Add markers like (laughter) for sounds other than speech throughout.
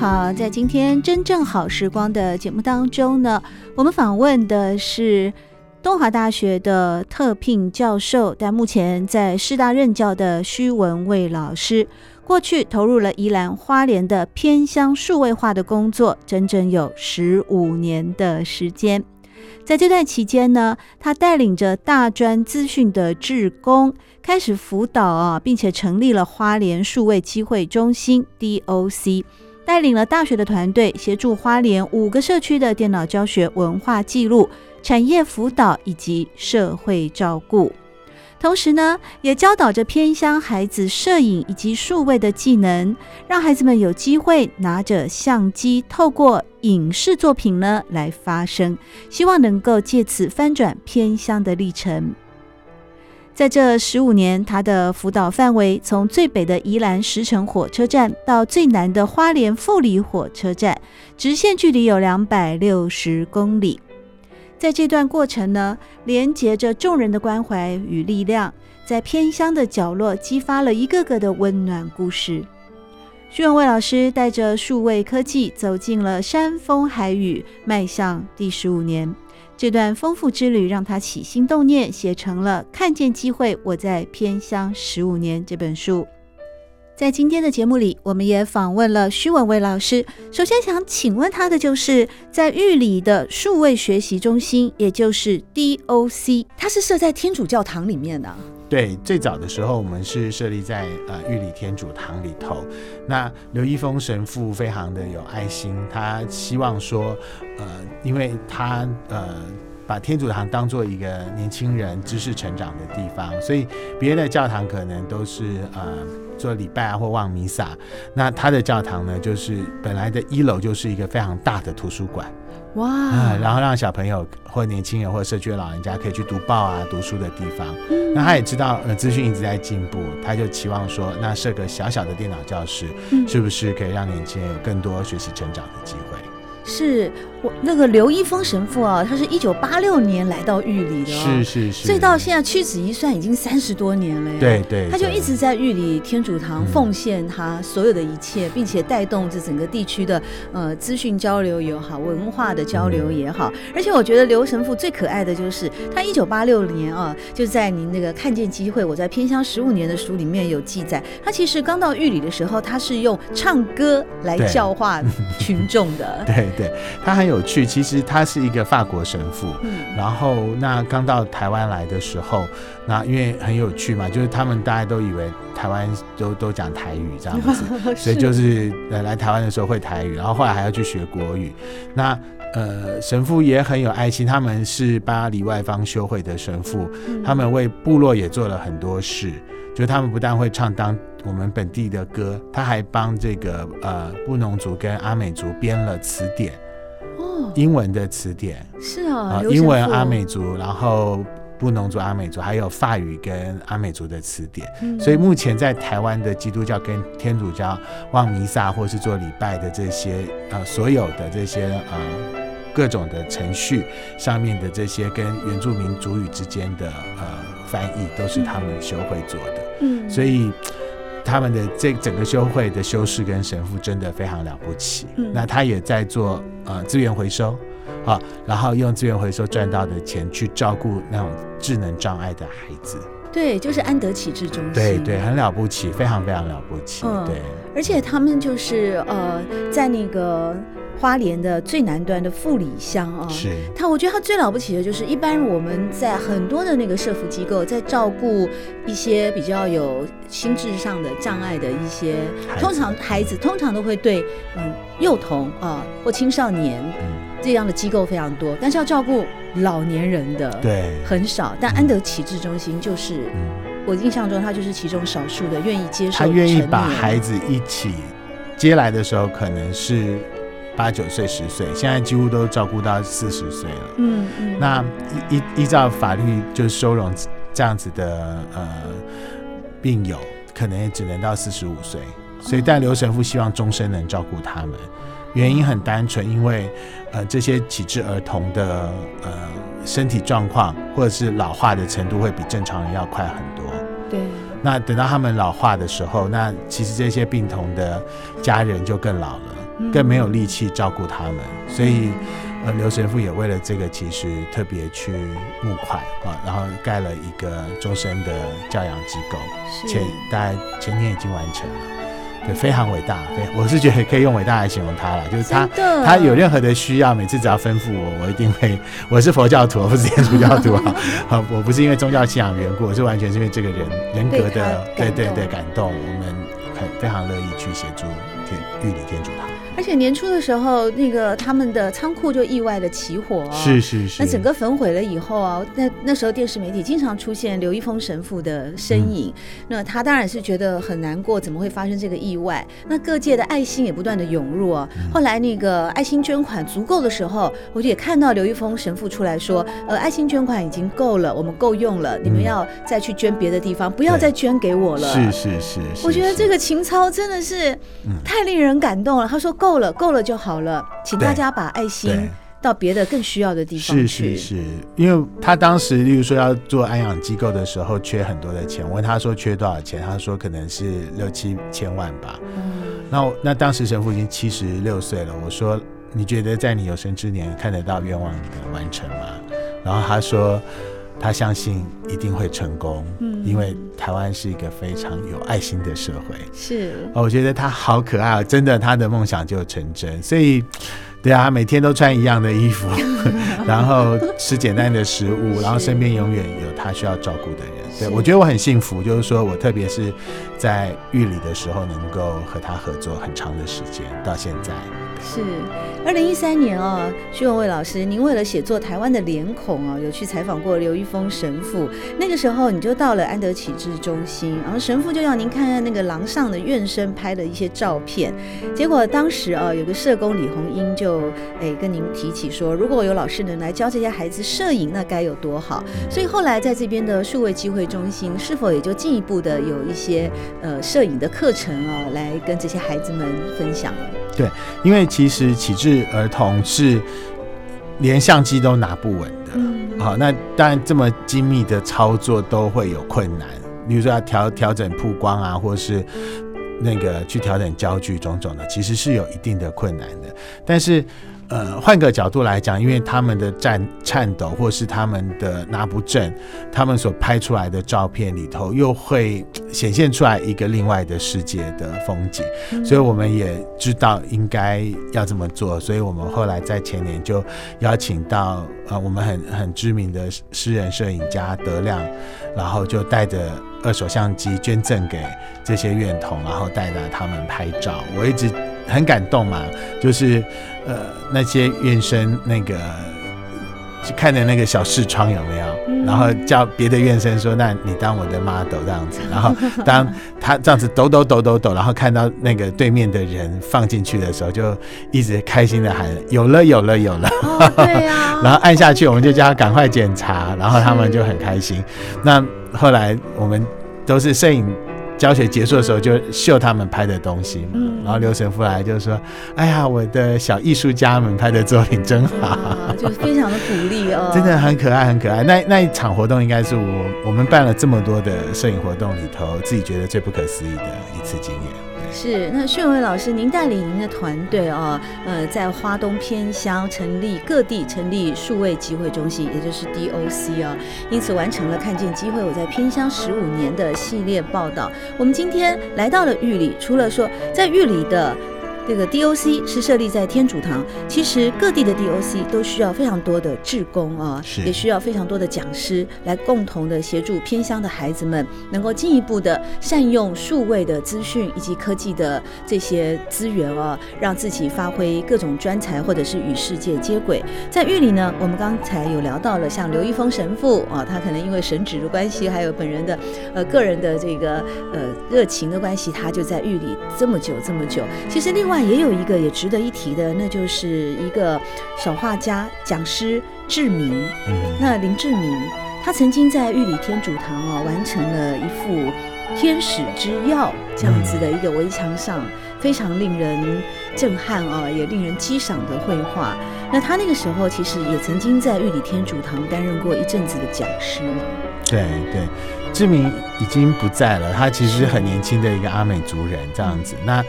好，在今天真正好时光的节目当中呢，我们访问的是东华大学的特聘教授，但目前在师大任教的徐文蔚老师。过去投入了宜兰花莲的偏乡数位化的工作，整整有十五年的时间。在这段期间呢，他带领着大专资讯的志工，开始辅导啊，并且成立了花莲数位机会中心 DOC。带领了大学的团队，协助花莲五个社区的电脑教学、文化记录、产业辅导以及社会照顾。同时呢，也教导着偏乡孩子摄影以及数位的技能，让孩子们有机会拿着相机，透过影视作品呢来发声，希望能够借此翻转偏乡的历程。在这十五年，他的辅导范围从最北的宜兰石城火车站到最南的花莲富里火车站，直线距离有两百六十公里。在这段过程呢，连接着众人的关怀与力量，在偏乡的角落激发了一个个的温暖故事。徐永蔚老师带着数位科技走进了山风海雨，迈向第十五年。这段丰富之旅让他起心动念，写成了《看见机会，我在偏乡十五年》这本书。在今天的节目里，我们也访问了徐文蔚老师。首先想请问他的，就是在玉里的数位学习中心，也就是 DOC，它是设在天主教堂里面的。对，最早的时候我们是设立在呃玉里天主堂里头。那刘一峰神父非常的有爱心，他希望说，呃，因为他呃把天主堂当做一个年轻人知识成长的地方，所以别的教堂可能都是呃做礼拜啊或望弥撒，那他的教堂呢，就是本来的一楼就是一个非常大的图书馆。哇、嗯，然后让小朋友或年轻人或社区的老人家可以去读报啊、读书的地方。嗯、那他也知道，呃，资讯一直在进步，他就期望说，那设个小小的电脑教室，是不是可以让年轻人有更多学习成长的机会？是我那个刘一峰神父啊，他是一九八六年来到玉里的，哦是是是，所以到现在屈指一算，已经三十多年了呀。对对，他就一直在玉里天主堂奉献他所有的一切，并且带动这整个地区的呃资讯交流也好，文化的交流也好。而且我觉得刘神父最可爱的就是他一九八六年啊，就在您那个看见机会，我在偏乡十五年的书里面有记载，他其实刚到玉里的时候，他是用唱歌来教化 (laughs) 群众的。对。对对，他很有趣。其实他是一个法国神父，嗯、然后那刚到台湾来的时候，那因为很有趣嘛，就是他们大家都以为台湾都都讲台语这样子，(laughs) 所以就是来来台湾的时候会台语，然后后来还要去学国语。那呃，神父也很有爱心，他们是巴黎外方修会的神父，嗯、他们为部落也做了很多事。就他们不但会唱当我们本地的歌，他还帮这个呃布农族跟阿美族编了词典，哦，英文的词典。是啊、呃，英文阿美族，然后布农族阿美族，还有法语跟阿美族的词典。嗯、所以目前在台湾的基督教跟天主教望弥撒或是做礼拜的这些呃所有的这些呃各种的程序上面的这些跟原住民族语之间的呃。翻译都是他们修会做的，嗯，所以他们的这整个修会的修士跟神父真的非常了不起。嗯，那他也在做呃资源回收，啊，然后用资源回收赚到的钱去照顾那种智能障碍的孩子。对，就是安德启智中心。对对，很了不起，非常非常了不起。嗯，对，而且他们就是呃，在那个。花莲的最南端的富里乡啊，是。他，我觉得他最了不起的就是，一般我们在很多的那个社福机构，在照顾一些比较有心智上的障碍的一些，通常孩子通常都会对嗯幼童啊或青少年这样的机构非常多，但是要照顾老年人的对。很少，但安德启智中心就是我印象中他就是其中少数的愿意接受，他愿意把孩子一起接来的时候，可能是八九岁、十岁，现在几乎都照顾到四十岁了。嗯嗯，那依依依照法律，就是收容这样子的呃病友，可能也只能到四十五岁。所以，但刘神父希望终身能照顾他们，原因很单纯，因为呃这些启智儿童的呃身体状况或者是老化的程度会比正常人要快很多。对。那等到他们老化的时候，那其实这些病童的家人就更老了，更没有力气照顾他们。所以，呃，刘神父也为了这个，其实特别去募款啊，然后盖了一个终身的教养机构，前大概前年已经完成了。对，非常伟大，对，我是觉得可以用伟大来形容他了。就是他，他有任何的需要，每次只要吩咐我，我一定会。我是佛教徒，我不是天主教徒啊。(laughs) 好，我不是因为宗教信仰缘故，我是完全是因为这个人人格的，对对对感动，我们很非常乐意去协助天玉里天主堂。而且年初的时候，那个他们的仓库就意外的起火，是是是。那整个焚毁了以后啊，那那时候电视媒体经常出现刘一峰神父的身影，嗯、那他当然是觉得很难过，怎么会发生这个意外？那各界的爱心也不断的涌入啊。嗯、后来那个爱心捐款足够的时候，我就也看到刘一峰神父出来说，呃，爱心捐款已经够了，我们够用了，你们要再去捐别的地方，不要再捐给我了。是是是，是。我觉得这个情操真的是太令人感动了。他说够。够了，够了就好了，请大家把爱心到别的更需要的地方去。是是是，因为他当时，例如说要做安养机构的时候，缺很多的钱。我问他说缺多少钱，他说可能是六七千万吧。嗯，那那当时神父已经七十六岁了。我说你觉得在你有生之年看得到愿望的完成吗？然后他说。他相信一定会成功，嗯，因为台湾是一个非常有爱心的社会。是，我觉得他好可爱哦，真的，他的梦想就成真。所以，对啊，每天都穿一样的衣服，(laughs) 然后吃简单的食物，然后身边永远有他需要照顾的人。对，我觉得我很幸福，就是说我特别是在狱里的时候，能够和他合作很长的时间，到现在。是，二零一三年啊、哦，须文蔚老师，您为了写作《台湾的脸孔》啊，有去采访过刘一峰神父。那个时候你就到了安德启智中心，然后神父就要您看看那个廊上的院生拍的一些照片。结果当时啊，有个社工李红英就哎跟您提起说，如果有老师能来教这些孩子摄影，那该有多好。所以后来在这边的数位机会中心，是否也就进一步的有一些呃摄影的课程啊，来跟这些孩子们分享？对，因为其实启智儿童是连相机都拿不稳的，嗯，好，那当然这么精密的操作都会有困难，比如说要调调整曝光啊，或是那个去调整焦距种种的，其实是有一定的困难的，但是。呃，换个角度来讲，因为他们的颤颤抖，或是他们的拿不正，他们所拍出来的照片里头，又会显现出来一个另外的世界的风景。所以我们也知道应该要这么做，所以我们后来在前年就邀请到呃，我们很很知名的诗人摄影家德亮，然后就带着二手相机捐赠给这些院童，然后带着他们拍照。我一直。很感动嘛，就是呃那些院生那个就看的那个小视窗有没有，嗯、然后叫别的院生说，那你当我的 model 这样子，然后当他这样子抖抖抖抖抖，然后看到那个对面的人放进去的时候，就一直开心的喊有了有了有了，哦、对啊、(laughs) 然后按下去，我们就叫他赶快检查，然后他们就很开心。那后来我们都是摄影。教学结束的时候就秀他们拍的东西嘛，嗯、然后刘神父来就说：“哎呀，我的小艺术家们拍的作品真好，(laughs) 就非常的鼓励哦，真的很可爱，很可爱。那那一场活动应该是我我们办了这么多的摄影活动里头，自己觉得最不可思议的一次经验。”是，那须文蔚老师，您带领您的团队哦，呃，在花东偏乡成立各地成立数位机会中心，也就是 DOC 哦，因此完成了看见机会我在偏乡十五年的系列报道。我们今天来到了玉里，除了说在玉里的这个 DOC 是设立在天主堂，其实各地的 DOC 都需要非常多的志工啊，是也需要非常多的讲师来共同的协助偏乡的孩子们，能够进一步的善用数位的资讯以及科技的这些资源啊，让自己发挥各种专才，或者是与世界接轨。在玉里呢，我们刚才有聊到了，像刘一峰神父啊，他可能因为神职的关系，还有本人的呃个人的这个呃热情的关系，他就在玉里这么久这么久。其实另外也有一个也值得一提的，那就是一个小画家、讲师志明。嗯，那林志明，他曾经在玉里天主堂啊，完成了一幅《天使之钥》这样子的一个围墙上非常令人震撼啊，也令人激赏的绘画。那他那个时候其实也曾经在玉里天主堂担任过一阵子的讲师。对对，志明已经不在了，他其实很年轻的一个阿美族人这样子。那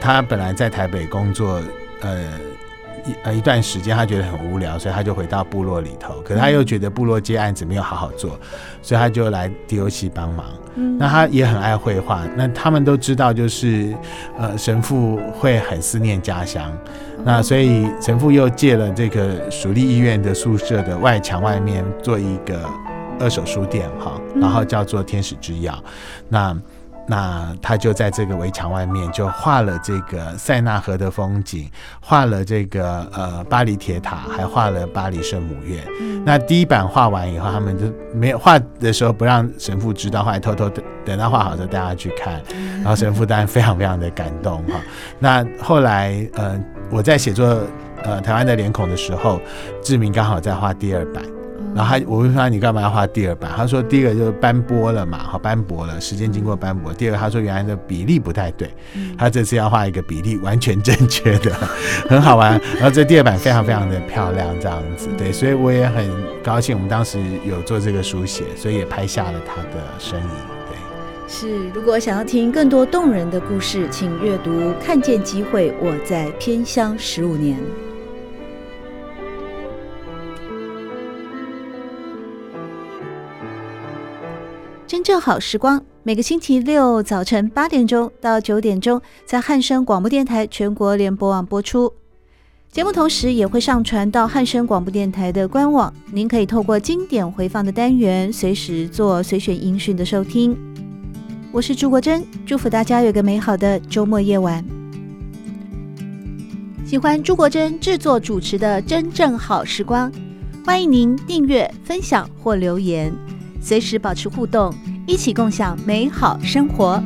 他本来在台北工作，呃一呃一段时间，他觉得很无聊，所以他就回到部落里头。可是他又觉得部落接案子没有好好做，所以他就来 DOC 帮忙。嗯，那他也很爱绘画。那他们都知道，就是呃神父会很思念家乡。那所以神父又借了这个属立医院的宿舍的外墙外面做一个二手书店哈，然后叫做天使之钥。那那他就在这个围墙外面就画了这个塞纳河的风景，画了这个呃巴黎铁塔，还画了巴黎圣母院。那第一版画完以后，他们就没有画的时候不让神父知道，后来偷偷等等他画好之后带他去看，然后神父当然非常非常的感动哈。那后来呃我在写作呃台湾的脸孔的时候，志明刚好在画第二版。然后他，我问他，你干嘛要画第二版？他说第一个就是斑驳了嘛，好斑驳了，时间经过斑驳。第二个他说原来的比例不太对，他这次要画一个比例完全正确的，很好玩。然后这第二版非常非常的漂亮，这样子对，所以我也很高兴，我们当时有做这个书写，所以也拍下了他的身影。对，是。如果想要听更多动人的故事，请阅读《看见机会》，我在偏乡十五年。真正好时光，每个星期六早晨八点钟到九点钟，在汉声广播电台全国联播网播出。节目同时也会上传到汉声广播电台的官网，您可以透过经典回放的单元，随时做随选音讯的收听。我是朱国珍，祝福大家有个美好的周末夜晚。喜欢朱国珍制作主持的《真正好时光》，欢迎您订阅、分享或留言。随时保持互动，一起共享美好生活。